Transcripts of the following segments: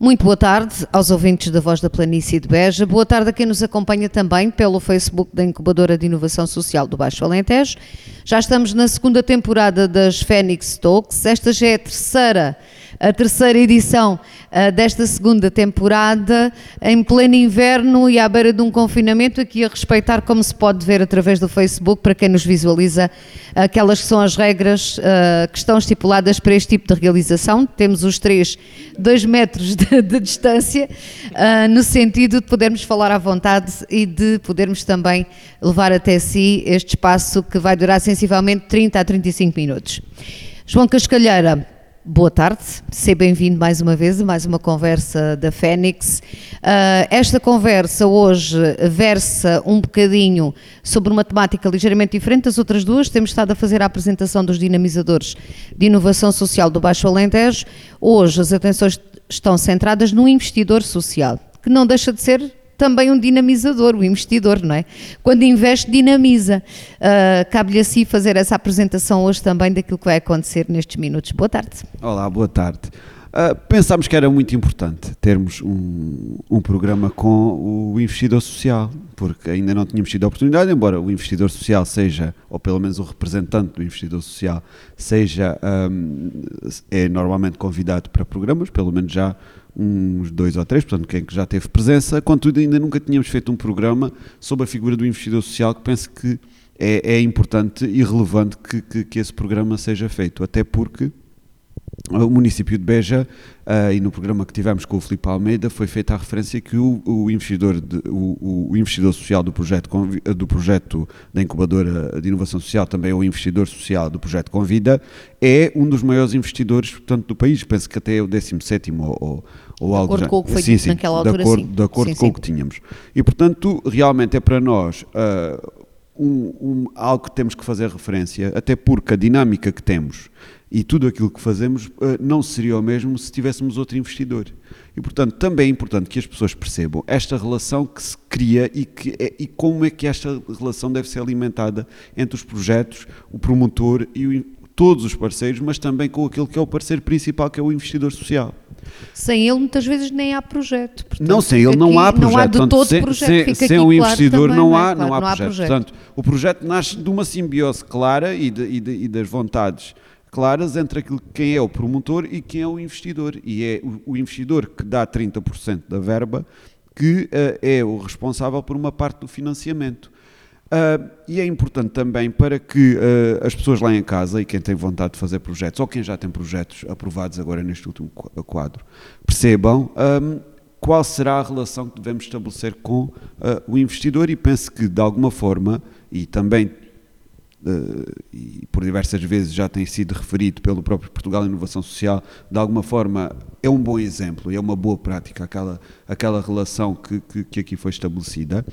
Muito boa tarde aos ouvintes da Voz da Planície de Beja. Boa tarde a quem nos acompanha também pelo Facebook da Incubadora de Inovação Social do Baixo Alentejo. Já estamos na segunda temporada das Fênix Talks. Esta já é a terceira a terceira edição uh, desta segunda temporada, em pleno inverno e à beira de um confinamento, aqui a respeitar, como se pode ver através do Facebook, para quem nos visualiza, aquelas que são as regras uh, que estão estipuladas para este tipo de realização. Temos os três, dois metros de, de distância, uh, no sentido de podermos falar à vontade e de podermos também levar até si este espaço que vai durar sensivelmente 30 a 35 minutos. João Cascalheira, Boa tarde, seja bem-vindo mais uma vez a mais uma conversa da Fênix. Uh, esta conversa hoje versa um bocadinho sobre uma temática ligeiramente diferente das outras duas. Temos estado a fazer a apresentação dos dinamizadores de inovação social do Baixo Alentejo. Hoje as atenções estão centradas no investidor social, que não deixa de ser também um dinamizador, o investidor, não é? Quando investe, dinamiza. Uh, Cabe-lhe assim fazer essa apresentação hoje também daquilo que vai acontecer nestes minutos. Boa tarde. Olá, boa tarde. Uh, pensámos que era muito importante termos um, um, programa com o investidor social, porque ainda não tínhamos tido a oportunidade, embora o investidor social seja, ou pelo menos o representante do investidor social, seja, um, é normalmente convidado para programas, pelo menos já uns dois ou três, portanto, quem já teve presença, contudo, ainda nunca tínhamos feito um programa sobre a figura do investidor social que penso que é, é importante e relevante que, que, que esse programa seja feito, até porque o município de Beja, uh, e no programa que tivemos com o Filipe Almeida, foi feita a referência que o, o investidor, de, o, o, investidor social do projeto, do projeto da incubadora de inovação social, também é o investidor social do projeto Convida, é um dos maiores investidores portanto, do país, penso que até é o 17 ou, ou, ou algo já. com o que foi sim, dito sim, naquela altura, de acordo, sim. De acordo sim, com o que tínhamos. E, portanto, realmente é para nós... Uh, um, um, algo que temos que fazer referência, até porque a dinâmica que temos e tudo aquilo que fazemos eh, não seria o mesmo se tivéssemos outro investidor. E, portanto, também é importante que as pessoas percebam esta relação que se cria e, que é, e como é que esta relação deve ser alimentada entre os projetos, o promotor e o, todos os parceiros, mas também com aquele que é o parceiro principal, que é o investidor social. Sem ele, muitas vezes, nem há projeto. Portanto, não, sem ele não há projeto. Não há de todo Portanto, projeto. Sem, sem um investidor claro não, há, não, há, não há projeto. projeto. Portanto, o projeto nasce de uma simbiose clara e, de, e, de, e das vontades claras entre aquilo, quem é o promotor e quem é o investidor. E é o, investidor que dá 30% da verba que uh, é o responsável por uma parte do financiamento. Uh, e é importante também para que uh, as pessoas lá em casa e quem tem vontade de fazer projetos, ou quem já tem projetos aprovados agora neste último quadro, percebam um, qual será a relação que devemos estabelecer com o investidor e penso que, de alguma forma, e também e por diversas vezes já tem sido referido pelo próprio Portugal Inovação Social, de alguma forma é um bom exemplo, é uma boa prática aquela, aquela relação que, que, que aqui foi estabelecida.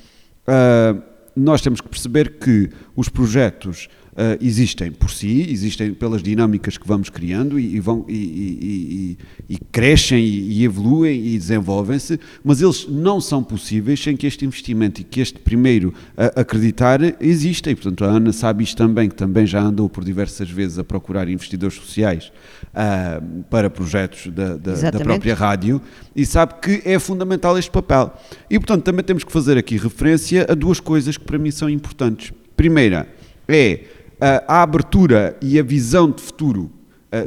Uh, nós temos que perceber que os projetos uh, existem por si, existem pelas dinâmicas que vamos criando e, e vão, e, e, crescem e, evoluem e desenvolvem-se, mas eles não são possíveis sem que este investimento e que este primeiro uh, acreditar exista. E, portanto, a Ana sabe isto também, que também já andou por diversas vezes a procurar investidores sociais uh, para projetos da, da, da própria rádio e sabe que é fundamental este papel. E, portanto, também temos que fazer aqui referência a duas coisas que para mim são importantes. Primeira é a abertura e a visão de futuro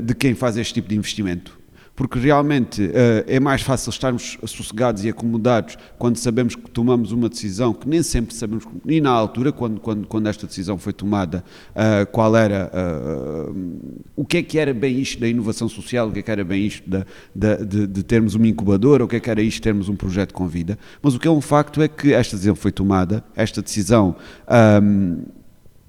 de quem faz este tipo de investimento. Porque realmente é mais fácil estarmos sossegados e acomodados quando sabemos que tomamos uma decisão que nem sempre sabemos, e na altura, quando, quando, quando esta decisão foi tomada, qual era, o que é que era bem isto da inovação social, o que é que era bem isto de, de, termos uma incubadora, o que é que era isto de termos um projeto com vida, mas o que é um facto é que esta decisão foi tomada, esta decisão um,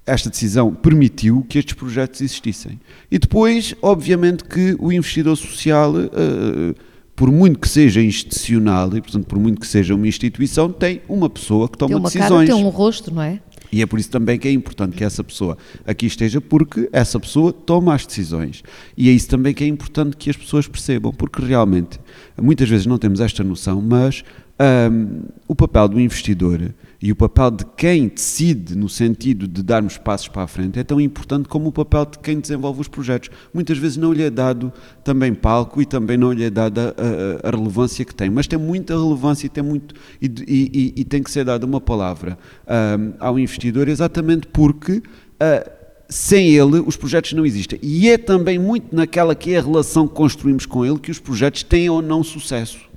esta decisão permitiu que estes projetos existissem. E depois, obviamente, que o investidor social, uh, por muito que seja institucional e, portanto, por muito que seja uma instituição, tem uma pessoa que toma tem uma decisões. Cara, tem um rosto, não é? E é por isso também que é importante que essa pessoa aqui esteja, porque essa pessoa toma as decisões. E é isso também que é importante que as pessoas percebam, porque realmente, muitas vezes não temos esta noção, mas um, o papel do investidor e o papel de quem decide no sentido de darmos passos para a frente é tão importante como o papel de quem desenvolve os projetos. Muitas vezes não lhe é dado também palco e também não lhe é dada a, a, relevância que tem, mas tem muita relevância e tem, muito, e, e, e tem que ser dada uma palavra um, ao investidor exatamente porque uh, sem ele os projetos não existem. E é também muito naquela que é a relação que construímos com ele que os projetos têm ou não sucesso.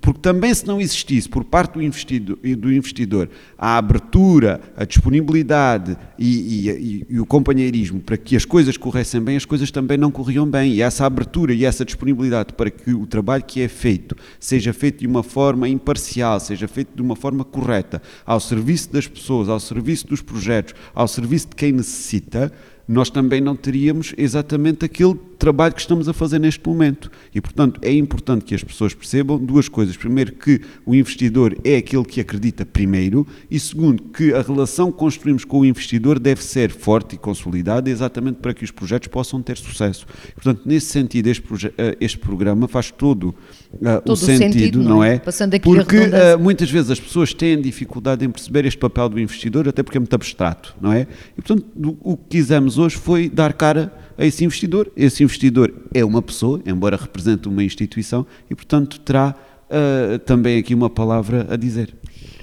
Porque também se não existisse por parte do investidor, do investidor a abertura, a disponibilidade e, e, e, o companheirismo para que as coisas corressem bem, as coisas também não corriam bem. E essa abertura e essa disponibilidade para que o trabalho que é feito seja feito de uma forma imparcial, seja feito de uma forma correta, ao serviço das pessoas, ao serviço dos projetos, ao serviço de quem necessita, nós também não teríamos exatamente aquele trabalho que estamos a fazer neste momento. E, portanto, é importante que as pessoas percebam duas coisas. Primeiro, que o investidor é aquele que acredita primeiro, e segundo, que a relação que construímos com o investidor deve ser forte e consolidada exatamente para que os projetos possam ter sucesso. Portanto, nesse sentido, este, eh, este programa faz todo, uh, todo o sentido, sentido, não é? é? porque uh, muitas vezes as pessoas têm dificuldade em perceber este papel do investidor, até porque é muito abstrato, não é? E, portanto, o que quisemos hoje foi dar cara a esse investidor. Esse investidor é uma pessoa, embora represente uma instituição, e, portanto, terá uh, também aqui uma palavra a dizer.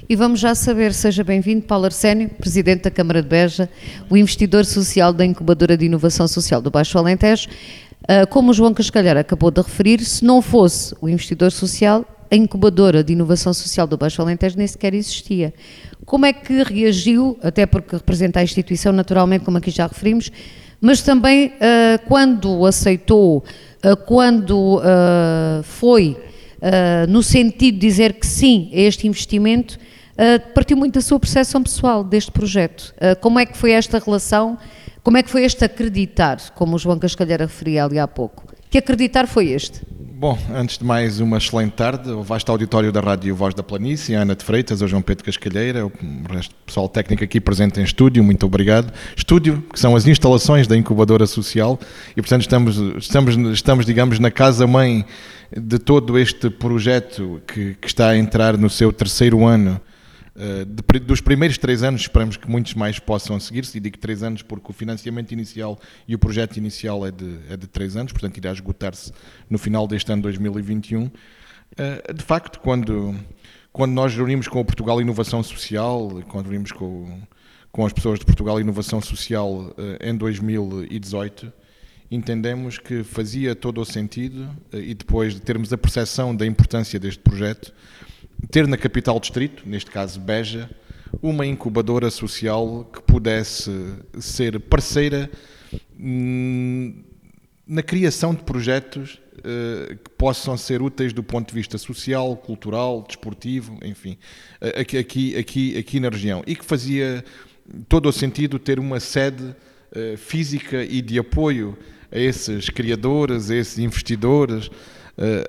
E vamos já saber, seja bem-vindo, Paulo Arsénio, Presidente da Câmara de Beja, o investidor social da Incubadora de Inovação Social do Baixo Alentejo. Uh, como o João Cascalhar acabou de referir, se não fosse o investidor social, a incubadora de inovação social do Baixo Alentejo nem sequer existia. Como é que reagiu, até porque representa a instituição naturalmente, como aqui já referimos, mas também uh, quando aceitou, uh, quando uh, foi no sentido de dizer que sim a este investimento, partiu muito da sua percepção pessoal deste projeto. como é que foi esta relação, como é que foi este acreditar, como o João Cascalheira referia ali há pouco? Que acreditar foi este? Bom, antes de mais, uma excelente tarde. O vasto auditório da Rádio Voz da Planície, a Ana de Freitas, o João Pedro Cascalheira, o resto do pessoal técnico aqui presente em estúdio, muito obrigado. Estúdio, que são as instalações da incubadora social, e portanto estamos, estamos, estamos digamos, na casa-mãe de todo este projeto que, que está a entrar no seu terceiro ano eh, de, dos primeiros três anos, esperamos que muitos mais possam seguir-se, e digo três anos porque o financiamento inicial e o projeto inicial é de, é de três anos, portanto irá esgotar-se no final deste ano 2021. Eh, de facto, quando, quando nós reunimos com o Portugal Inovação Social, quando reunimos com, com as pessoas de Portugal Inovação Social eh, em 2018, entendemos que fazia todo o sentido, e depois de termos a percepção da importância deste projeto, ter na capital distrito, neste caso Beja, uma incubadora social que pudesse ser parceira hum, na criação de projetos uh, que possam ser úteis do ponto de vista social, cultural, desportivo, enfim, uh, aqui, aqui, aqui, aqui na região. E que fazia todo o sentido ter uma sede uh, física e de apoio a esses criadores, a esses investidores, eh,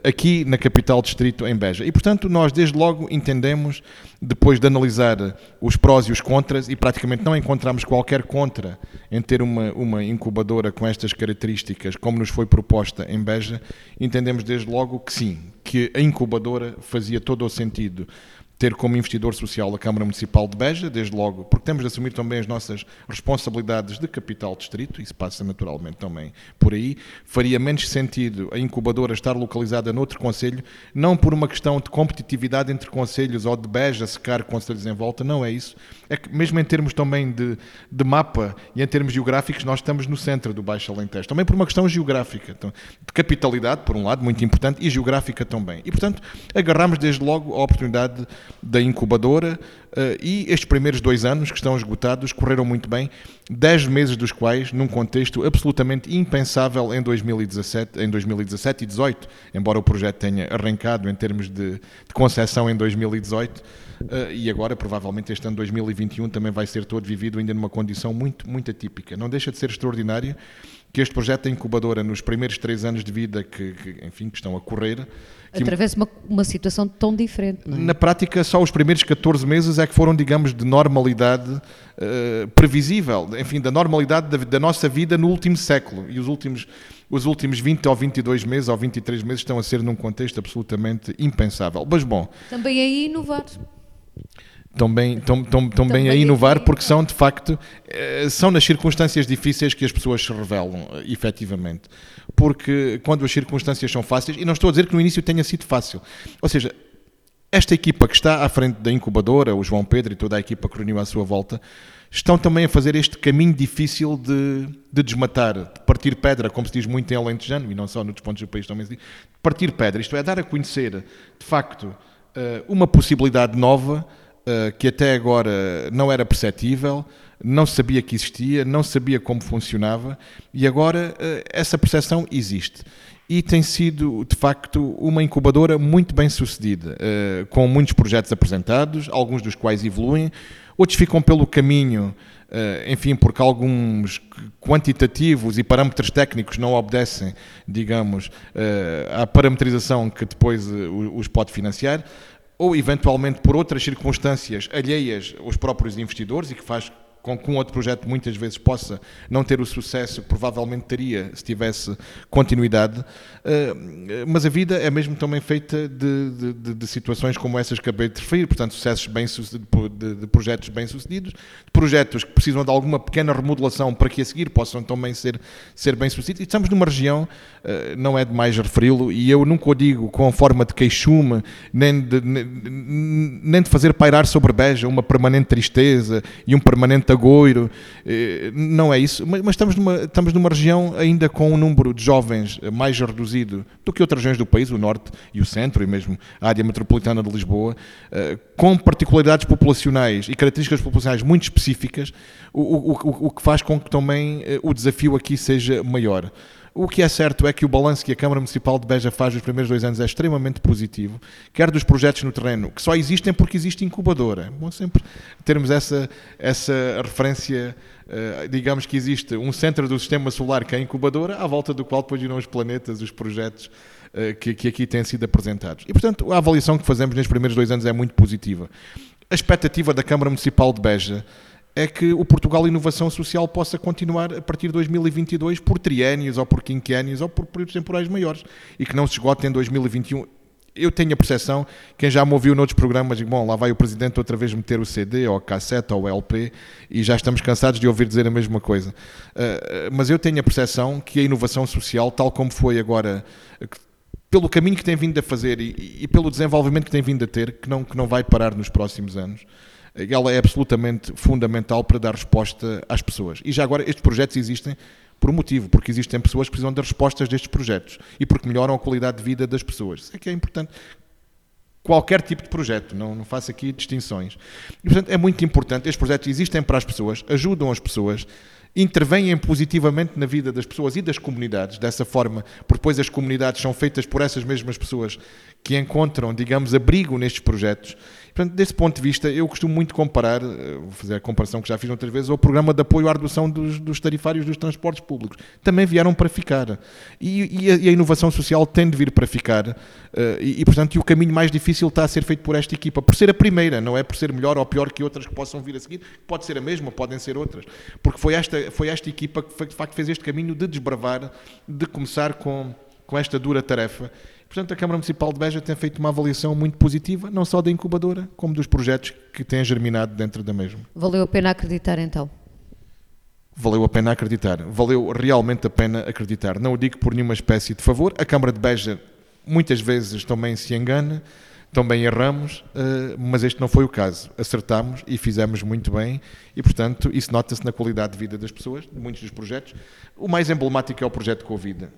aqui na capital distrito, em Beja. E, portanto, nós desde logo entendemos, depois de analisar os prós e os contras, e praticamente não encontramos qualquer contra em ter uma, uma incubadora com estas características, como nos foi proposta em Beja, entendemos desde logo que sim, que a incubadora fazia todo o sentido ter como investidor social a Câmara Municipal de Beja, desde logo, porque temos de assumir também as nossas responsabilidades de capital distrito, isso passa naturalmente também por aí. Faria menos sentido a incubadora estar localizada noutro conselho, não por uma questão de competitividade entre conselhos ou de Beja secar conselhos em volta, não é isso. É que mesmo em termos também de, de mapa e em termos geográficos, nós estamos no centro do Baixo Alentejo, também por uma questão geográfica, então, de capitalidade, por um lado, muito importante, e geográfica também. E, portanto, agarramos desde logo a oportunidade da incubadora uh, e estes primeiros dois anos que estão esgotados correram muito bem, dez meses dos quais num contexto absolutamente impensável em 2017, em 2017 e 2018, embora o projeto tenha arrancado em termos de, de concessão em 2018, Uh, e agora, provavelmente, este ano 2021 também vai ser todo vivido ainda numa condição muito, muito atípica. Não deixa de ser extraordinário que este projeto da incubadora, nos primeiros três anos de vida que, que enfim, que estão a correr, atravessa uma, uma situação tão diferente. É? Na prática, só os primeiros 14 meses é que foram, digamos, de normalidade uh, previsível, enfim, da normalidade da, da, nossa vida no último século. E os últimos, os últimos 20 ou 22 meses ou 23 meses estão a ser num contexto absolutamente impensável. Mas bom. Também aí inovar estão bem, estão bem a inovar porque são, de facto, eh, são nas circunstâncias difíceis que as pessoas se revelam, eh, efetivamente. Porque quando as circunstâncias são fáceis, e não estou a dizer que no início tenha sido fácil, ou seja, esta equipa que está à frente da incubadora, o João Pedro e toda a equipa que reuniu à sua volta, estão também a fazer este caminho difícil de, de desmatar, de partir pedra, como se diz muito em Alentejano, e não só nos pontos do país também se diz, partir pedra, isto é, dar a conhecer, de facto, eh, uma possibilidade nova que até agora não era perceptível, não sabia que existia, não sabia como funcionava e agora uh, essa percepção existe. E tem sido, de facto, uma incubadora muito bem sucedida, uh, com muitos projetos apresentados, alguns dos quais evoluem, outros ficam pelo caminho, enfim, porque alguns quantitativos e parâmetros técnicos não obedecem, digamos, à parametrização que depois os pode financiar ou eventualmente por outras circunstâncias alheias aos próprios investidores e que faz com que um outro projeto muitas vezes possa não ter o sucesso que provavelmente teria se tivesse continuidade, eh, mas a vida é mesmo também feita de, de, de situações como essas que acabei de referir, portanto, sucessos bem de, de projetos bem-sucedidos, de projetos que precisam de alguma pequena remodelação para que a seguir possam também ser, ser bem-sucedidos. E estamos numa região, eh, não é demais referi-lo, e eu nunca o digo com forma de queixume, nem de, nem de fazer pairar sobre Beja uma permanente tristeza e um permanente Tagoiro, eh, não é isso, mas, estamos, numa, estamos numa região ainda com um número de jovens mais reduzido do que outras regiões do país, o Norte e o Centro, e mesmo a área metropolitana de Lisboa, eh, com particularidades populacionais e características populacionais muito específicas, o, o, o que faz com que também eh, o desafio aqui seja maior. O que é certo é que o balanço que a Câmara Municipal de Beja faz nos primeiros dois anos é extremamente positivo, quer dos projetos no terreno, que só existem porque existe incubadora. Bom sempre termos essa, essa referência, uh, digamos que existe um centro do sistema solar que é a incubadora, à volta do qual depois irão os planetas, os projetos uh, que, que aqui têm sido apresentados. E, portanto, a avaliação que fazemos nestes primeiros dois anos é muito positiva. A expectativa da Câmara Municipal de Beja é que o Portugal Inovação Social possa continuar a partir de 2022 por triénios ou por quinquénios ou por períodos temporais maiores e que não se esgote em 2021. Eu tenho a percepção, quem já me ouviu noutros programas, bom, lá vai o Presidente outra vez meter o CD ou a cassete ou o LP e já estamos cansados de ouvir dizer a mesma coisa. Uh, mas eu tenho a percepção que a inovação social, tal como foi agora, pelo caminho que tem vindo a fazer e, e pelo desenvolvimento que tem vindo a ter, que não, que não vai parar nos próximos anos, ela é absolutamente fundamental para dar resposta às pessoas. E já agora, estes projetos existem por um motivo, porque existem pessoas que precisam das respostas destes projetos e porque melhoram a qualidade de vida das pessoas. Isso é que é importante. Qualquer tipo de projeto, não, não faço aqui distinções. E, portanto, é muito importante. Estes projetos existem para as pessoas, ajudam as pessoas, intervêm positivamente na vida das pessoas e das comunidades, dessa forma, porque depois as comunidades são feitas por essas mesmas pessoas que encontram, digamos, abrigo nestes projetos Portanto, desse ponto de vista, eu costumo muito comparar, eh, vou fazer a comparação que já fiz outras vezes, ao programa de apoio à redução dos, dos tarifários dos transportes públicos. Também vieram para ficar. E, e, a, e a, inovação social tem de vir para ficar. Uh, e, e, portanto, o caminho mais difícil está a ser feito por esta equipa, por ser a primeira, não é por ser melhor ou pior que outras que possam vir a seguir. Pode ser a mesma, podem ser outras. Porque foi esta, foi esta equipa que, de facto, fez este caminho de desbravar, de começar com, com esta dura tarefa Portanto, a Câmara Municipal de Beja tem feito uma avaliação muito positiva, não só da incubadora, como dos projetos que têm germinado dentro da mesma. Valeu a pena acreditar então? Valeu a pena acreditar. Valeu realmente a pena acreditar. Não o digo por nenhuma espécie de favor. A Câmara de Beja muitas vezes também se engana, também erramos, eh, mas este não foi o caso. Acertámos e fizemos muito bem e, portanto, isso nota-se na qualidade de vida das pessoas, de muitos dos projetos. O mais emblemático é o projeto Covid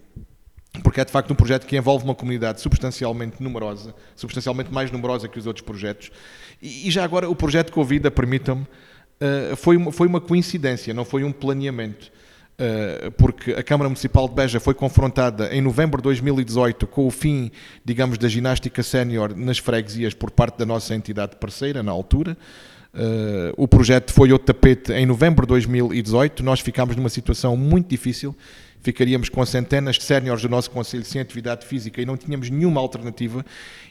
porque é de facto um projeto que envolve uma comunidade substancialmente numerosa, substancialmente mais numerosa que os outros projetos. E, já agora, o projeto Covida, permitam-me, uh, foi, uma, foi uma coincidência, não foi um planeamento. Uh, porque a Câmara Municipal de Beja foi confrontada em novembro de 2018 com o fim, digamos, da ginástica sénior nas freguesias por parte da nossa entidade parceira, na altura. Uh, o projeto foi ao tapete em novembro de 2018. Nós ficámos numa situação muito difícil ficaríamos com centenas de séniores do nosso Conselho sem atividade física e não tínhamos nenhuma alternativa.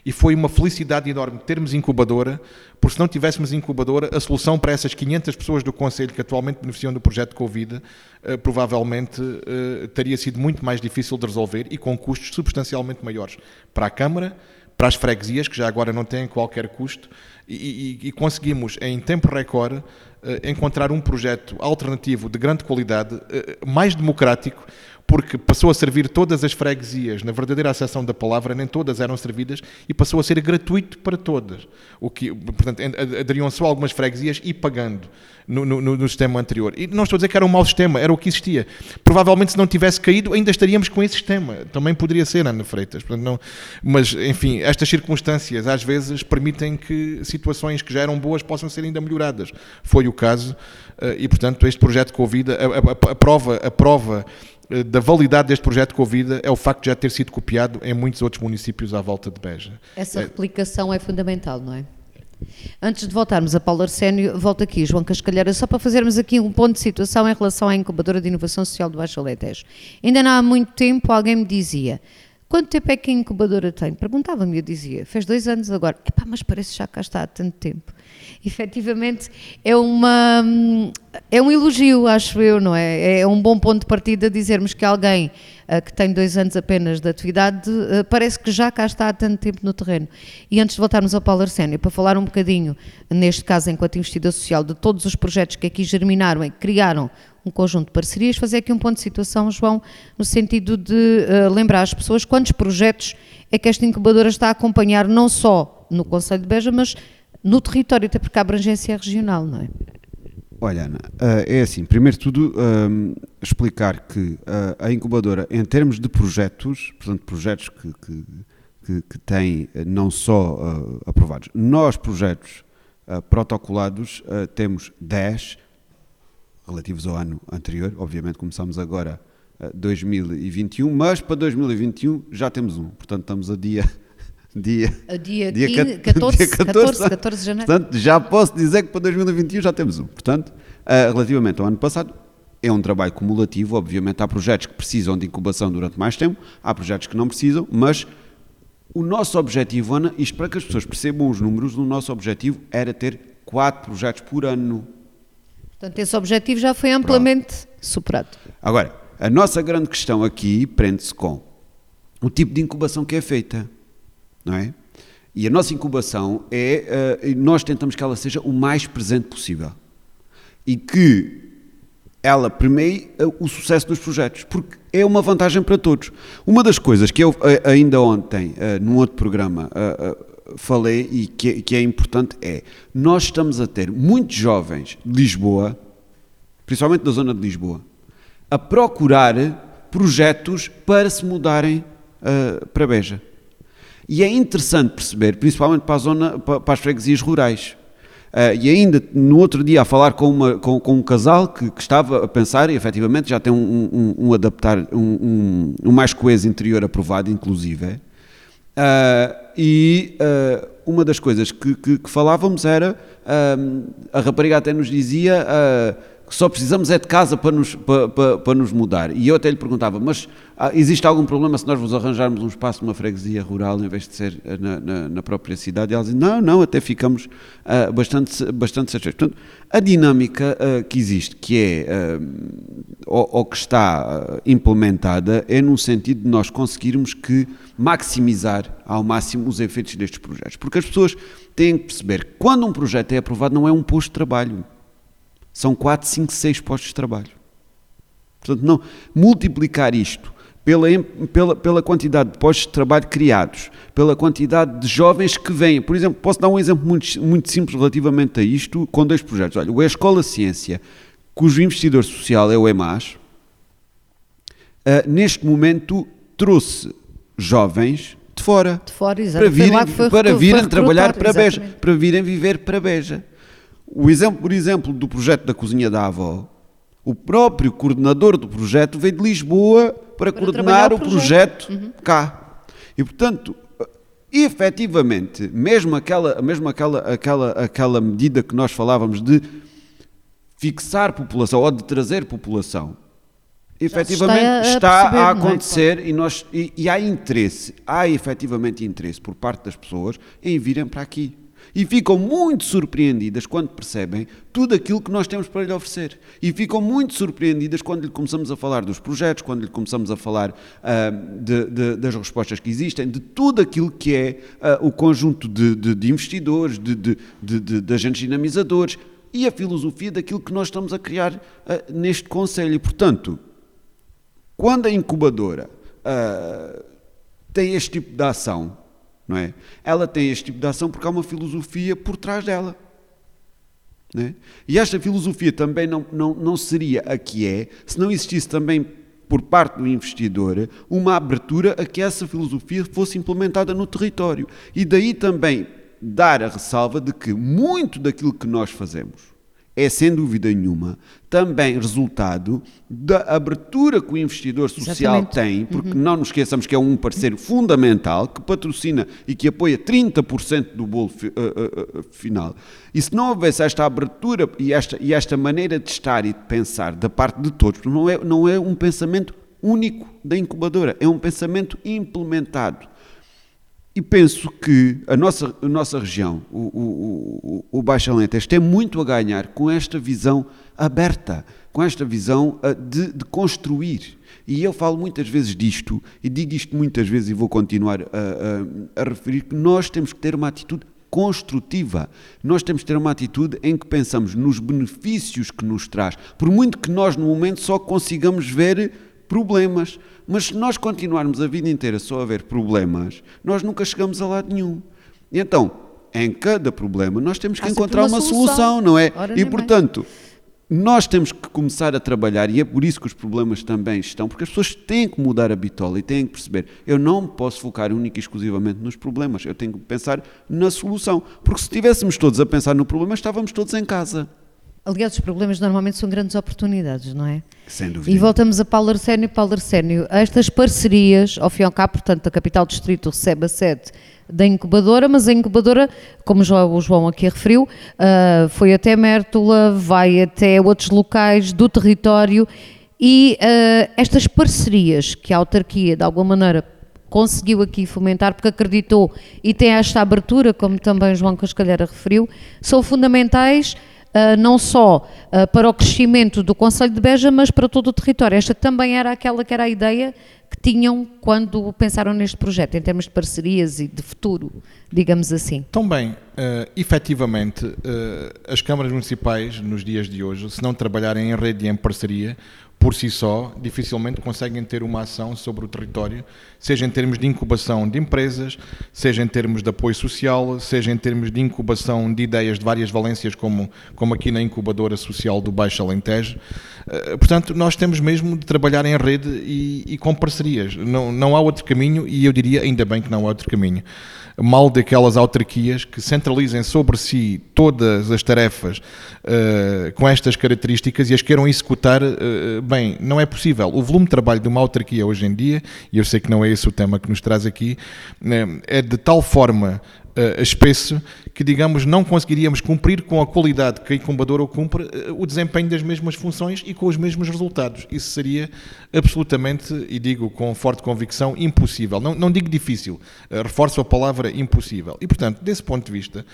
E foi uma felicidade enorme termos incubadora, porque se não tivéssemos incubadora, a solução para essas 500 pessoas do Conselho que atualmente beneficiam do projeto Covid eh, provavelmente eh, teria sido muito mais difícil de resolver e com custos substancialmente maiores para a Câmara, para as freguesias, que já agora não têm qualquer custo, e, e, conseguimos, em tempo recorde, eh, encontrar um projeto alternativo de grande qualidade, eh, mais democrático, porque passou a servir todas as freguesias, na verdadeira acessão da palavra, nem todas eram servidas, e passou a ser gratuito para todas. O que, portanto, aderiam só algumas freguesias e pagando no, no, no, sistema anterior. E não estou a dizer que era um mau sistema, era o que existia. Provavelmente, se não tivesse caído, ainda estaríamos com esse sistema. Também poderia ser, Ana Freitas. Portanto, não, mas, enfim, estas circunstâncias às vezes permitem que situações que já eram boas possam ser ainda melhoradas. Foi o caso, eh, e portanto, este projeto Covid, a, a, eh, da validade deste projeto Covid é o facto de já ter sido copiado em muitos outros municípios à volta de Beja. Essa replicação é fundamental, não é? Antes de voltarmos a Paulo Arsénio, volto aqui, João Cascalheira, só para fazermos aqui um ponto de situação em relação à incubadora de inovação social do Baixo Alentejo. Ainda não há muito tempo alguém me dizia, quanto tempo é que a incubadora tem? Perguntava-me, eu dizia, fez dois anos agora. Epá, mas parece que já cá está há tanto tempo. Efetivamente, é, uma, é um elogio, acho eu, não é? É um bom ponto de partida dizermos que alguém uh, que tem dois anos apenas de atividade uh, parece que já cá está há tanto tempo no terreno. E antes de voltarmos ao Paulo Arsénio, para falar um bocadinho, neste caso, enquanto investidor social, de todos os projetos que aqui germinaram e criaram um conjunto de parcerias, fazer aqui um ponto de situação, João, no sentido de uh, lembrar às pessoas quantos projetos é que esta incubadora está a acompanhar, não só no Conselho de Beja, mas no território, até porque a abrangência é regional, não é? Olha, Ana, eh, é assim, primeiro de tudo, ehm, explicar que uh, a incubadora, em termos de projetos, portanto, projetos que, que, que, que têm eh, não só aprovados, nós, projetos protocolados, temos 10 relativos ao ano anterior, obviamente começamos agora 2021, mas para 2021 já temos um, portanto, estamos a dia dia, dia, dia, 15, 14, dia 14, 14, 14 de janeiro. Portanto, já posso dizer que para 2021 já temos um. Portanto, uh, relativamente ao ano passado, é um trabalho cumulativo. Obviamente, há projetos que precisam de incubação durante mais tempo, há projetos que não precisam, mas o nosso objetivo, Ana, isto para que as pessoas percebam os números, o nosso objetivo era ter quatro projetos por ano. Portanto, esse objetivo já foi amplamente Pronto. superado. Agora, a nossa grande questão aqui prende-se com o tipo de incubação que é feita não é? E a nossa incubação é, uh, nós tentamos que ela seja o mais presente possível e que ela permeie uh, o sucesso dos projetos, porque é uma vantagem para todos. Uma das coisas que eu uh, ainda ontem, num outro programa, falei e que, é, que é importante é, nós estamos a ter muitos jovens de Lisboa, principalmente da zona de Lisboa, a procurar projetos para se mudarem para Beja. E é interessante perceber, principalmente para, zona, para as freguesias rurais. Uh, e ainda no outro dia a falar com, uma, com, com um casal que, que, estava a pensar, e efetivamente já tem um, um, um adaptar, um, um, mais coeso interior aprovado, inclusive. Uh, e uh, uma das coisas que, que, que falávamos era, a rapariga até nos dizia só precisamos é de casa para nos, para, para, para nos mudar. E eu até lhe perguntava, mas ah, existe algum problema se nós vos arranjarmos um espaço numa freguesia rural em vez de ser eh, na, na, na própria cidade? E ela dizia, não, não, até ficamos uh, bastante, bastante satisfeitos. Portanto, a dinâmica uh, que existe, que é, uh, ou, ou, que está implementada, é no sentido de nós conseguirmos que maximizar ao máximo os efeitos destes projetos. Porque as pessoas têm que perceber que quando um projeto é aprovado não é um posto de trabalho são 4, 5, 6 postos de trabalho. Portanto, não multiplicar isto pela, pela, pela quantidade de postos de trabalho criados, pela quantidade de jovens que vêm. Por exemplo, posso dar um exemplo muito, muito simples relativamente a isto, com dois projetos. Olha, o Escola Ciência, cujo investidor social é o EMAS, uh, neste momento trouxe jovens de fora, de fora para virem, para virem trabalhar para Beja, para virem viver para Beja. O exemplo, por exemplo, do projeto da Cozinha da Avó, o próprio coordenador do projeto veio de Lisboa para, para coordenar o projeto, projeto uhum. cá. E, portanto, efetivamente, mesmo aquela, mesmo aquela, aquela, aquela medida que nós falávamos de fixar população ou de trazer população, efetivamente está a, está a é? acontecer é? e, nós, e, e há interesse, há efetivamente interesse por parte das pessoas em virem para aqui e ficam muito surpreendidas quando percebem tudo aquilo que nós temos para lhe oferecer. E ficam muito surpreendidas quando lhe começamos a falar dos projetos, quando lhe começamos a falar uh, de, de, das respostas que existem, de tudo aquilo que é uh, o conjunto de, de investidores, de, agentes dinamizadores e a filosofia daquilo que nós estamos a criar uh, neste Conselho. E, portanto, quando a incubadora tem este tipo de ação, não é? Ela tem este tipo de ação porque há uma filosofia por trás dela. É? E esta filosofia também não, não, não seria a que é se não existisse também por parte do investidor uma abertura a que essa filosofia fosse implementada no território. E daí também dar a ressalva de que muito daquilo que nós fazemos é, sem dúvida nenhuma, também resultado da abertura que o investidor social Exatamente. tem, porque uhum. não nos esqueçamos que é um parceiro fundamental que patrocina e que apoia 30% do bolo uh, uh, uh, final. E se não houvesse esta abertura e esta, e esta maneira de estar e de pensar da parte de todos, não é, não é um pensamento único da incubadora, é um pensamento implementado. E penso que a nossa, a nossa região, o, o, o, Baixo Alentejo, tem muito a ganhar com esta visão aberta, com esta visão uh, de, de, construir. E eu falo muitas vezes disto, e digo isto muitas vezes e vou continuar a, a, a referir, que nós temos que ter uma atitude construtiva. Nós temos que ter uma atitude em que pensamos nos benefícios que nos traz, por muito que nós no momento só consigamos ver problemas. Mas se nós continuarmos a vida inteira só a ver problemas, nós nunca chegamos a lado nenhum. E então, em cada problema, nós temos que Há encontrar uma, uma solução. solução. não é? Ora, e portanto. Nós temos que começar a trabalhar, e é por isso que os problemas também estão, porque as pessoas têm que mudar a bitola e têm que perceber: eu não posso focar única e exclusivamente nos problemas, eu tenho que pensar na solução. Porque se estivéssemos todos a pensar no problema, estávamos todos em casa. Aliás, os problemas normalmente são grandes oportunidades, não é? Sem dúvida. E voltamos a Paulo Arsénio. Paulo Arsénio, estas parcerias, ao fim e ao cabo, portanto, a Capital Distrito recebe a sede da incubadora, mas a incubadora, como o João aqui referiu, uh, foi até Mértola, vai até outros locais do território e uh, estas parcerias que a autarquia, de alguma maneira, conseguiu aqui fomentar, porque acreditou e tem esta abertura, como também João Cascalheira referiu, são fundamentais não só uh, para o crescimento do Conselho de Beja, mas para todo o território. Esta também era aquela que era a ideia que tinham quando pensaram neste projeto, em termos de parcerias e de futuro, digamos assim. Também, uh, efetivamente, uh, as câmaras municipais, nos dias de hoje, se não trabalharem em rede e em parceria, por si só, dificilmente conseguem ter uma ação sobre o território, seja em termos de incubação de empresas, seja em termos de apoio social, seja em termos de incubação de ideias de várias valências, como, como aqui na incubadora social do Baixo Alentejo. Eh, portanto, nós temos mesmo de trabalhar em rede e, e com parcerias. Não, não há outro caminho e eu diria ainda bem que não há outro caminho mal daquelas autarquias que centralizem sobre si todas as tarefas uh, com estas características e as queiram executar uh, bem. Não é possível. O volume de trabalho de uma autarquia hoje em dia, e eu sei que não é esse o tema que nos traz aqui, uh, é de tal forma uh, espesso que, digamos, não conseguiríamos cumprir com a qualidade que a incubadora cumpre uh, o desempenho das mesmas funções e com os mesmos resultados. Isso seria absolutamente, e digo com forte convicção, impossível. Não, não digo difícil, uh, reforço a palavra impossível. E, portanto, desse ponto de vista,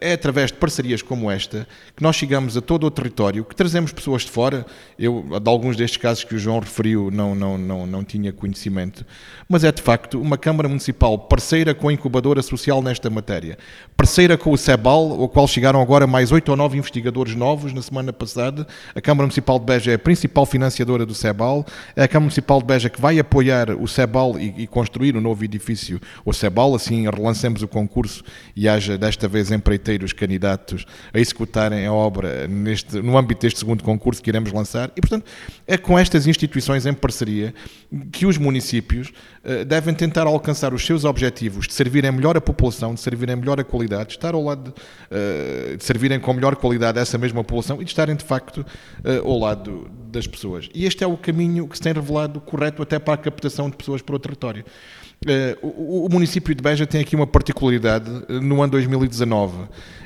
é através de parcerias como esta que nós chegamos a todo o território, que trazemos pessoas de fora. Eu, de alguns destes casos que o João referiu, não, não, não, não tinha conhecimento, mas é de facto uma Câmara Municipal parceira com a incubadora social nesta matéria. Parceira com o CEBAL, ao qual chegaram agora mais oito ou nove investigadores novos na semana passada. A Câmara Municipal de Beja é a principal financiadora do CEBAL. É a Câmara Municipal de Beja que vai apoiar o CEBAL e, e construir o um novo edifício, o CEBAL. Assim relancemos o concurso e haja desta vez empreiteiros candidatos a executarem a obra neste, no âmbito deste segundo concurso que iremos lançar. E, portanto, é com estas instituições em parceria que os municípios uh, devem tentar alcançar os seus objetivos de servirem melhor a população população, de servirem melhor a qualidade, de estar ao lado, de, uh, de servirem com melhor qualidade essa mesma população e de estarem de facto uh, ao lado das pessoas. E este é o caminho que se tem revelado correto até para a captação de pessoas para o território. O, o, município de Beja tem aqui uma particularidade no ano 2019,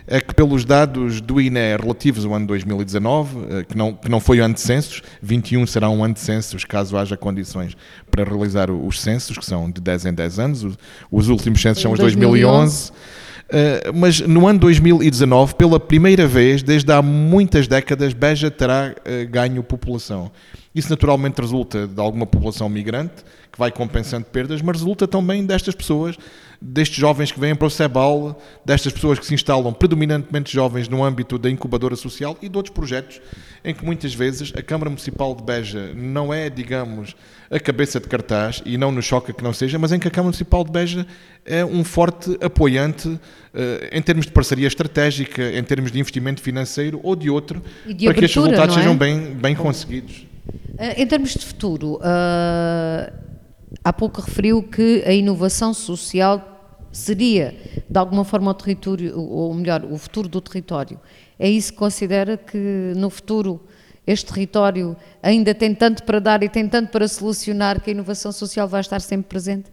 é que pelos dados do INE relativos ao ano 2019, que não, que não foi o ano de censos, 21 será um ano de censos caso haja condições para realizar os censos, que são de 10 em 10 anos, os últimos censos são os 2011. 2011 Uh, mas no ano 2019, pela primeira vez, desde há muitas décadas, Beja terá uh, ganho população. Isso naturalmente resulta de alguma população migrante, que vai compensando perdas, mas resulta também destas pessoas, destes jovens que vêm para o CEBAL, destas pessoas que se instalam, predominantemente jovens, no âmbito da incubadora social e de outros projetos, em que muitas vezes a Câmara Municipal de Beja não é, digamos, a cabeça de cartaz, e não nos choca que não seja, mas em que a Câmara Municipal de Beja é um forte apoiante eh, em termos de parceria estratégica, em termos de investimento financeiro ou de outro, de para abertura, que estes resultados é? sejam bem, bem conseguidos. Eh, em termos de futuro, uh, há pouco referiu que a inovação social seria, de alguma forma, o território, ou melhor, o futuro do território. É isso que considera que no futuro este território ainda tem tanto para dar e tem tanto para solucionar que a inovação social vai estar sempre presente?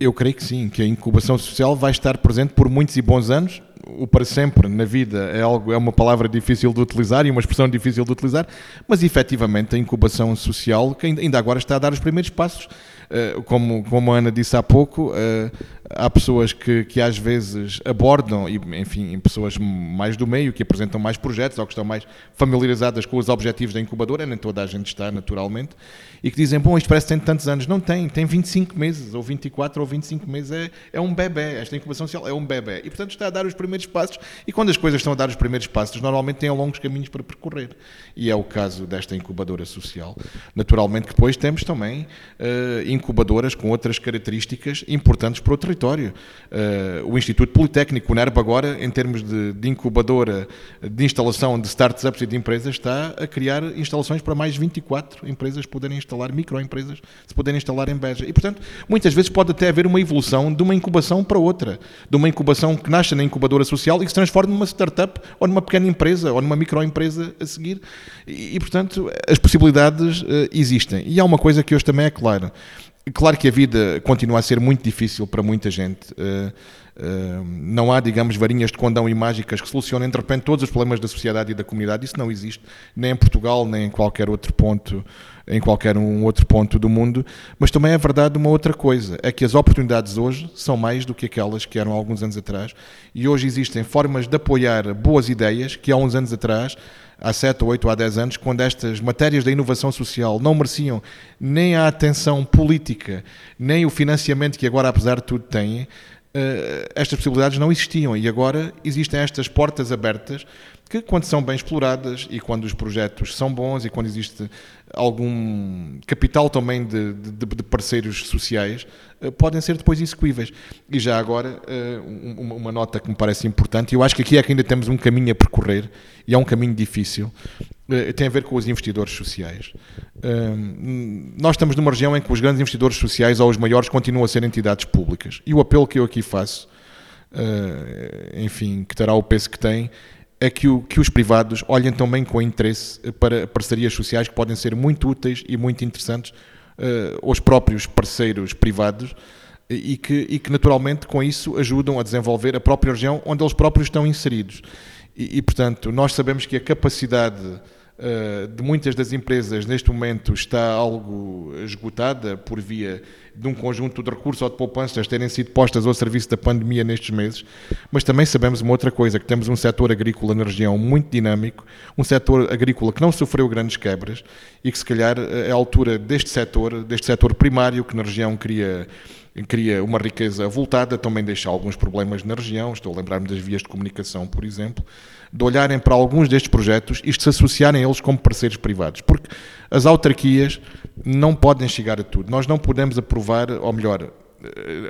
Eu creio que sim, que a incubação social vai estar presente por muitos e bons anos. O para sempre na vida é algo é uma palavra difícil de utilizar e uma expressão difícil de utilizar, mas efetivamente a incubação social que ainda agora está a dar os primeiros passos. Eh, como, como a Ana disse há pouco, eh, há pessoas que, que às vezes abordam, e, enfim, pessoas mais do meio, que apresentam mais projetos ou que estão mais familiarizadas com os objetivos da incubadora, nem toda a gente está, naturalmente, e que dizem, bom, isto parece que tem tantos anos. Não tem, tem 25 meses, ou 24 ou 25 meses, é, é um bebê, esta incubação social é um bebê. E, portanto, está a dar os primeiros passos, e quando as coisas estão a dar os primeiros passos, normalmente têm longos caminhos para percorrer. E é o caso desta incubadora social. Naturalmente, depois temos também uh, incubadoras com outras características importantes para o território. Uh, o Instituto Politécnico, o NERP, agora, em termos de, de, incubadora de instalação de startups e de empresas, está a criar instalações para mais 24 empresas poderem instalar, microempresas, se poderem instalar em Beja. E, portanto, muitas vezes pode até haver uma evolução de uma incubação para outra, de uma incubação que nasce na incubadora social e que se transforma numa startup ou numa pequena empresa ou numa microempresa a seguir. E, e portanto, as possibilidades uh, existem. E há uma coisa que hoje também é clara. Claro que a vida continua a ser muito difícil para muita gente. Uh, uh, não há, digamos, varinhas de condão e mágicas que solucionem de repente todos os problemas da sociedade e da comunidade. Isso não existe, nem em Portugal, nem em qualquer outro ponto, em qualquer um outro ponto do mundo. Mas também é verdade uma outra coisa, é que as oportunidades hoje são mais do que aquelas que eram há alguns anos atrás. E hoje existem formas de apoiar boas ideias que há uns anos atrás há 7, 8 ou há 10 anos, quando estas matérias da inovação social não mereciam nem a atenção política, nem o financiamento que agora, apesar de tudo, têm, eh, estas possibilidades não existiam. E agora existem estas portas abertas que, quando são bem exploradas e quando os projetos são bons e quando existe algum capital também de, de, de parceiros sociais, eh, podem ser depois execuíveis. E já agora, eh, uma nota que me parece importante, eu acho que aqui é que ainda temos um caminho a percorrer, e é um caminho difícil, eh, tem a ver com os investidores sociais. Nós estamos numa região em que os grandes investidores sociais, ou os maiores, continuam a ser entidades públicas. E o apelo que eu aqui faço, enfim, que terá o peso que tem, é que, o, que os privados olhem também com interesse para parcerias sociais que podem ser muito úteis e muito interessantes uh, aos próprios parceiros privados e que, e que naturalmente com isso ajudam a desenvolver a própria região onde eles próprios estão inseridos. E, e portanto, nós sabemos que a capacidade de muitas das empresas neste momento está algo esgotada por via de um conjunto de recursos ou de poupanças terem sido postas ao serviço da pandemia nestes meses, mas também sabemos uma outra coisa, que temos um setor agrícola na região muito dinâmico, um setor agrícola que não sofreu grandes quebras e que se calhar é a altura deste setor, deste setor primário que na região cria cria uma riqueza voltada, também deixa alguns problemas na região, estou a lembrar-me das vias de comunicação, por exemplo, de olharem para alguns destes projetos e de se associarem a eles como parceiros privados, porque as autarquias não podem chegar a tudo. Nós não podemos aprovar, ou melhor,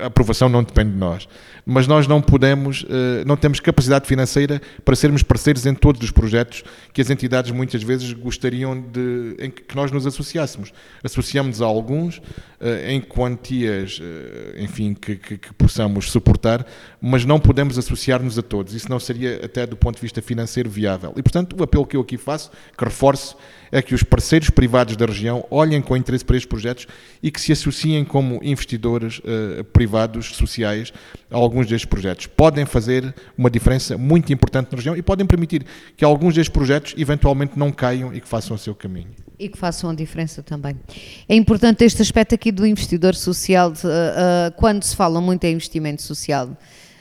a aprovação não depende de nós. Mas nós não podemos, eh, não temos capacidade financeira para sermos parceiros em todos os projetos que as entidades muitas vezes gostariam de em que nós nos associássemos. Associamos a alguns eh, em quantias, eh, enfim, que, que, que possamos suportar, mas não podemos associar-nos a todos. Isso não seria até do ponto de vista financeiro viável. E portanto, o apelo que eu aqui faço, que reforço, é que os parceiros privados da região olhem com interesse para estes projetos e que se associem como investidores uh, privados, sociais, a alguns destes projetos. Podem fazer uma diferença muito importante na região e podem permitir que alguns destes projetos eventualmente não caiam e que façam o seu caminho. E que façam a diferença também. É importante este aspecto aqui do investidor social, de, uh, uh, quando se fala muito em investimento social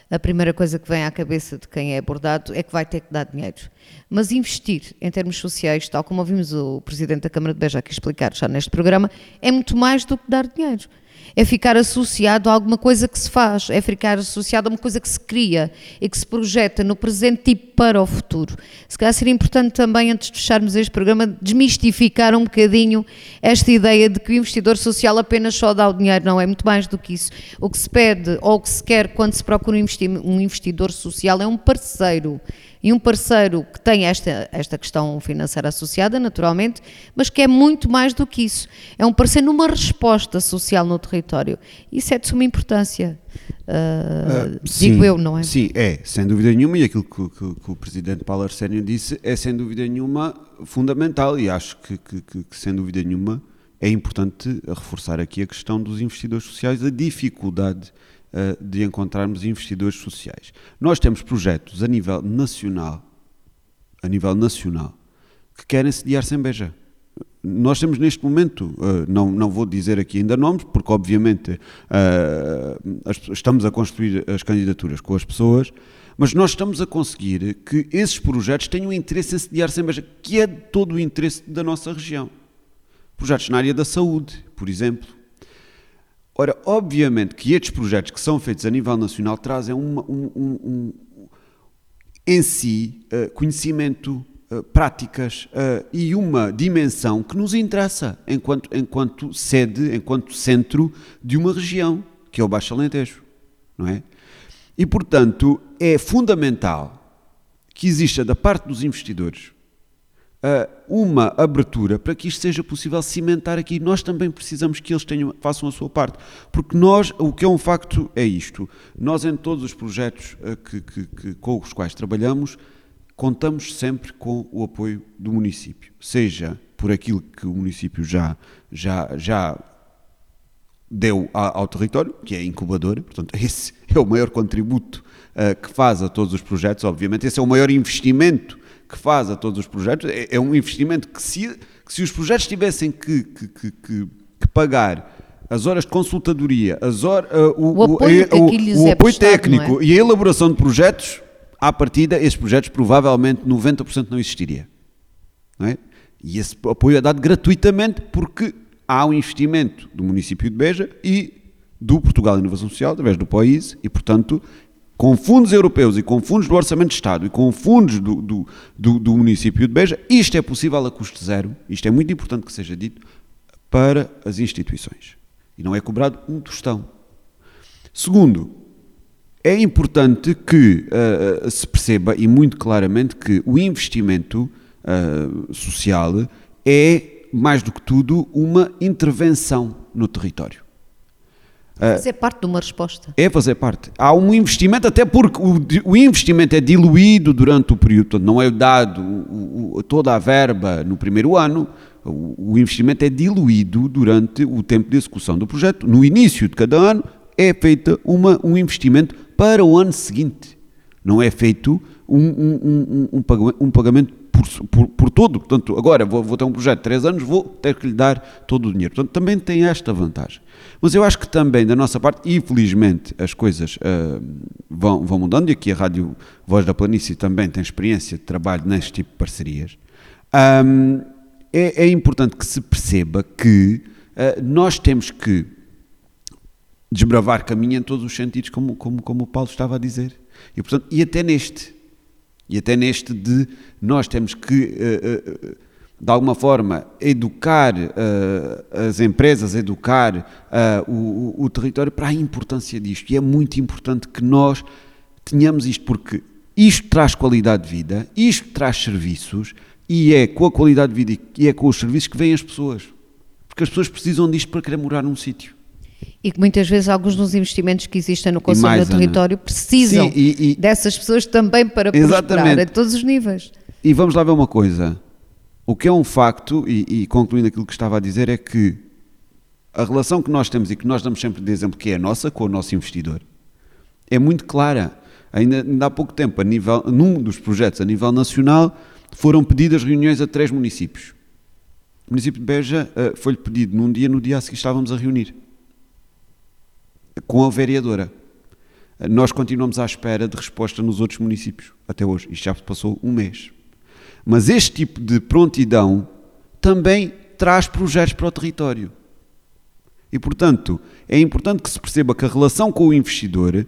a primeira coisa que vem à cabeça de quem é abordado é que vai ter que dar dinheiro. Mas investir em termos sociais, tal como ouvimos o Presidente da Câmara de Beja aqui explicar já neste programa, é muito mais do que dar dinheiro é ficar associado a alguma coisa que se faz, é ficar associado a uma coisa que se cria e que se projeta no presente e para o futuro. Se calhar seria importante também, antes de fecharmos este programa, desmistificar um bocadinho esta ideia de que o investidor social apenas só dá o dinheiro, não é muito mais do que isso. O que se pede ou o que se quer quando se procura um investidor social é um parceiro e um parceiro que tem esta, esta questão financeira associada, naturalmente, mas que é muito mais do que isso. É um parceiro numa resposta social no território. Isso é de suma importância. Uh, uh, digo eu, não é? Sim, é, sem dúvida nenhuma, e aquilo que, que, que o Presidente Paulo Arsénio disse é sem dúvida nenhuma fundamental, e acho que, que sem dúvida nenhuma é importante reforçar aqui a questão dos investidores sociais, a dificuldade uh, de encontrarmos investidores sociais. Nós temos projetos a nível nacional, a nível nacional, que querem sediar-se em Beja. Nós temos neste momento, uh, não, não vou dizer aqui ainda nomes, porque obviamente as, estamos a construir as candidaturas com as pessoas, mas nós estamos a conseguir que esses projetos tenham interesse em sediar-se em Beja, que é todo o interesse da nossa região. Projetos na área da saúde, por exemplo, Ora, obviamente que estes projetos que são feitos a nível nacional trazem uma, um, um, um, em si uh, conhecimento, uh, práticas uh, e uma dimensão que nos interessa enquanto, enquanto sede, enquanto centro de uma região, que é o Baixo Alentejo, não é? E, portanto, é fundamental que exista da parte dos investidores uma abertura para que isto seja possível cimentar aqui. Nós também precisamos que eles tenham, façam a sua parte, porque nós, o que é um facto é isto, nós em todos os projetos eh, que, que, que, com os quais trabalhamos, contamos sempre com o apoio do município, seja por aquilo que o município já, já, já deu ao território, que é incubadora, portanto esse é o maior contributo uh, que faz a todos os projetos, obviamente, esse é o maior investimento que faz a todos os projetos, é, é um investimento que se, que se os projetos tivessem que, que, que, que, pagar as horas de consultadoria, as horas, uh, o, o, apoio, o, o, o é apoio técnico é? e a elaboração de projetos, à partida, esses projetos provavelmente 90% não existiria. Não é? E esse apoio é dado gratuitamente porque há um investimento do município de Beja e do Portugal Inovação Social, através do POIS, e portanto com fundos europeus e com fundos do Orçamento de Estado e com fundos do, do, do, do, município de Beja, isto é possível a custo zero, isto é muito importante que seja dito, para as instituições. E não é cobrado um tostão. Segundo, é importante que uh, se perceba e muito claramente que o investimento uh, social é, mais do que tudo, uma intervenção no território. Ah, fazer parte de uma resposta. É fazer parte. Há um investimento, até porque o, o investimento é diluído durante o período, portanto, não é dado o, o, toda a verba no primeiro ano, o, investimento é diluído durante o tempo de execução do projeto. No início de cada ano é feito uma, um investimento para o ano seguinte. Não é feito um, um, um, um pagamento por, por, por. Portanto, agora vou, vou, ter um projeto de 3 anos, vou ter que lhe dar todo o dinheiro. Portanto, também tem esta vantagem. Mas eu acho que também, da nossa parte, infelizmente, as coisas uh, vão, vão mudando, e aqui a Rádio Voz da Planície também tem experiência de trabalho neste tipo de parcerias. Um, é, é, importante que se perceba que uh, nós temos que desbravar caminho em todos os sentidos, como, como, como o Paulo estava a dizer. E, portanto, e até neste. E até neste de nós temos que uh, uh, de alguma forma, educar uh, as empresas, educar o, o, território para a importância disto. E é muito importante que nós tenhamos isto, porque isto traz qualidade de vida, isto traz serviços, e é com a qualidade de vida e é com os serviços que vêm as pessoas. Porque as pessoas precisam disto para querer morar num sítio. E que muitas vezes alguns dos investimentos que existem no Conselho do Território precisam Sim, e, e, dessas pessoas também para prosperar a todos os níveis. E vamos lá ver uma coisa. O que é um facto, e, e, concluindo aquilo que estava a dizer, é que a relação que nós temos e que nós damos sempre de exemplo, que é a nossa com o nosso investidor, é muito clara. Ainda, ainda há pouco tempo, a nível, num dos projetos a nível nacional, foram pedidas reuniões a três municípios. O município de Beja uh, foi-lhe pedido num dia, no dia a seguir estávamos a reunir com a vereadora. Nós continuamos à espera de resposta nos outros municípios, até hoje. Isto já passou um mês. Mas este tipo de prontidão também traz projetos para o território. E, portanto, é importante que se perceba que a relação com o investidor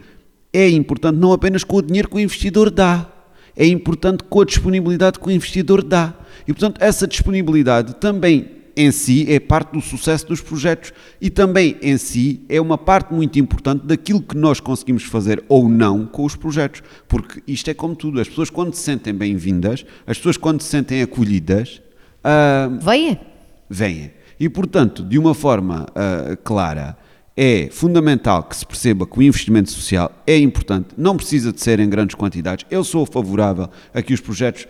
é importante não apenas com o dinheiro que o investidor dá, é importante com a disponibilidade que o investidor dá. E, portanto, essa disponibilidade também em si é parte do sucesso dos projetos e também em si é uma parte muito importante daquilo que nós conseguimos fazer ou não com os projetos. Porque isto é como tudo, as pessoas quando se sentem bem-vindas, as pessoas quando se sentem acolhidas. Uh, Venha. Venha. E portanto, de uma forma uh, clara, é fundamental que se perceba que o investimento social é importante, não precisa de ser em grandes quantidades. Eu sou favorável a que os projetos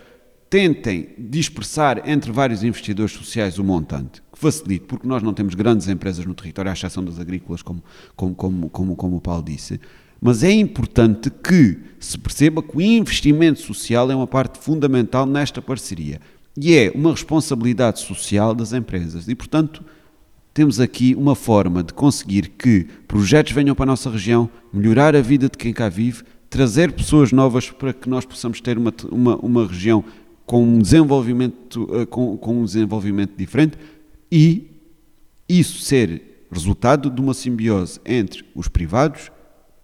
tentem dispersar entre vários investidores sociais o montante, que facilite, porque nós não temos grandes empresas no território, à exceção das agrícolas, como, como, como, como, como o Paulo disse, mas é importante que se perceba que o investimento social é uma parte fundamental nesta parceria e é uma responsabilidade social das empresas. E, portanto, temos aqui uma forma de conseguir que projetos venham para a nossa região, melhorar a vida de quem cá vive, trazer pessoas novas para que nós possamos ter uma, uma, uma região com um desenvolvimento, eh, com, com um desenvolvimento diferente e isso ser resultado de uma simbiose entre os privados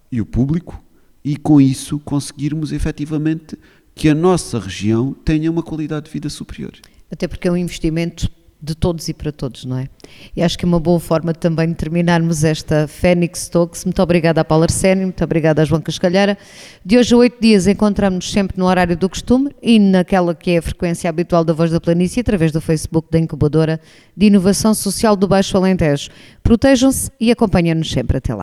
e o público e com isso conseguirmos efetivamente que a nossa região tenha uma qualidade de vida superior. Até porque é um investimento de todos e para todos, não é? E acho que é uma boa forma também de terminarmos esta Fênix Talks. Muito obrigada à Paula Arsénio, muito obrigada a João Cascalheira. De hoje a oito dias encontramos-nos sempre no horário do costume e naquela que é a frequência habitual da Voz da Planície, através do Facebook da Incubadora de Inovação Social do Baixo Alentejo. Protejam-se e acompanhem-nos sempre. Até lá.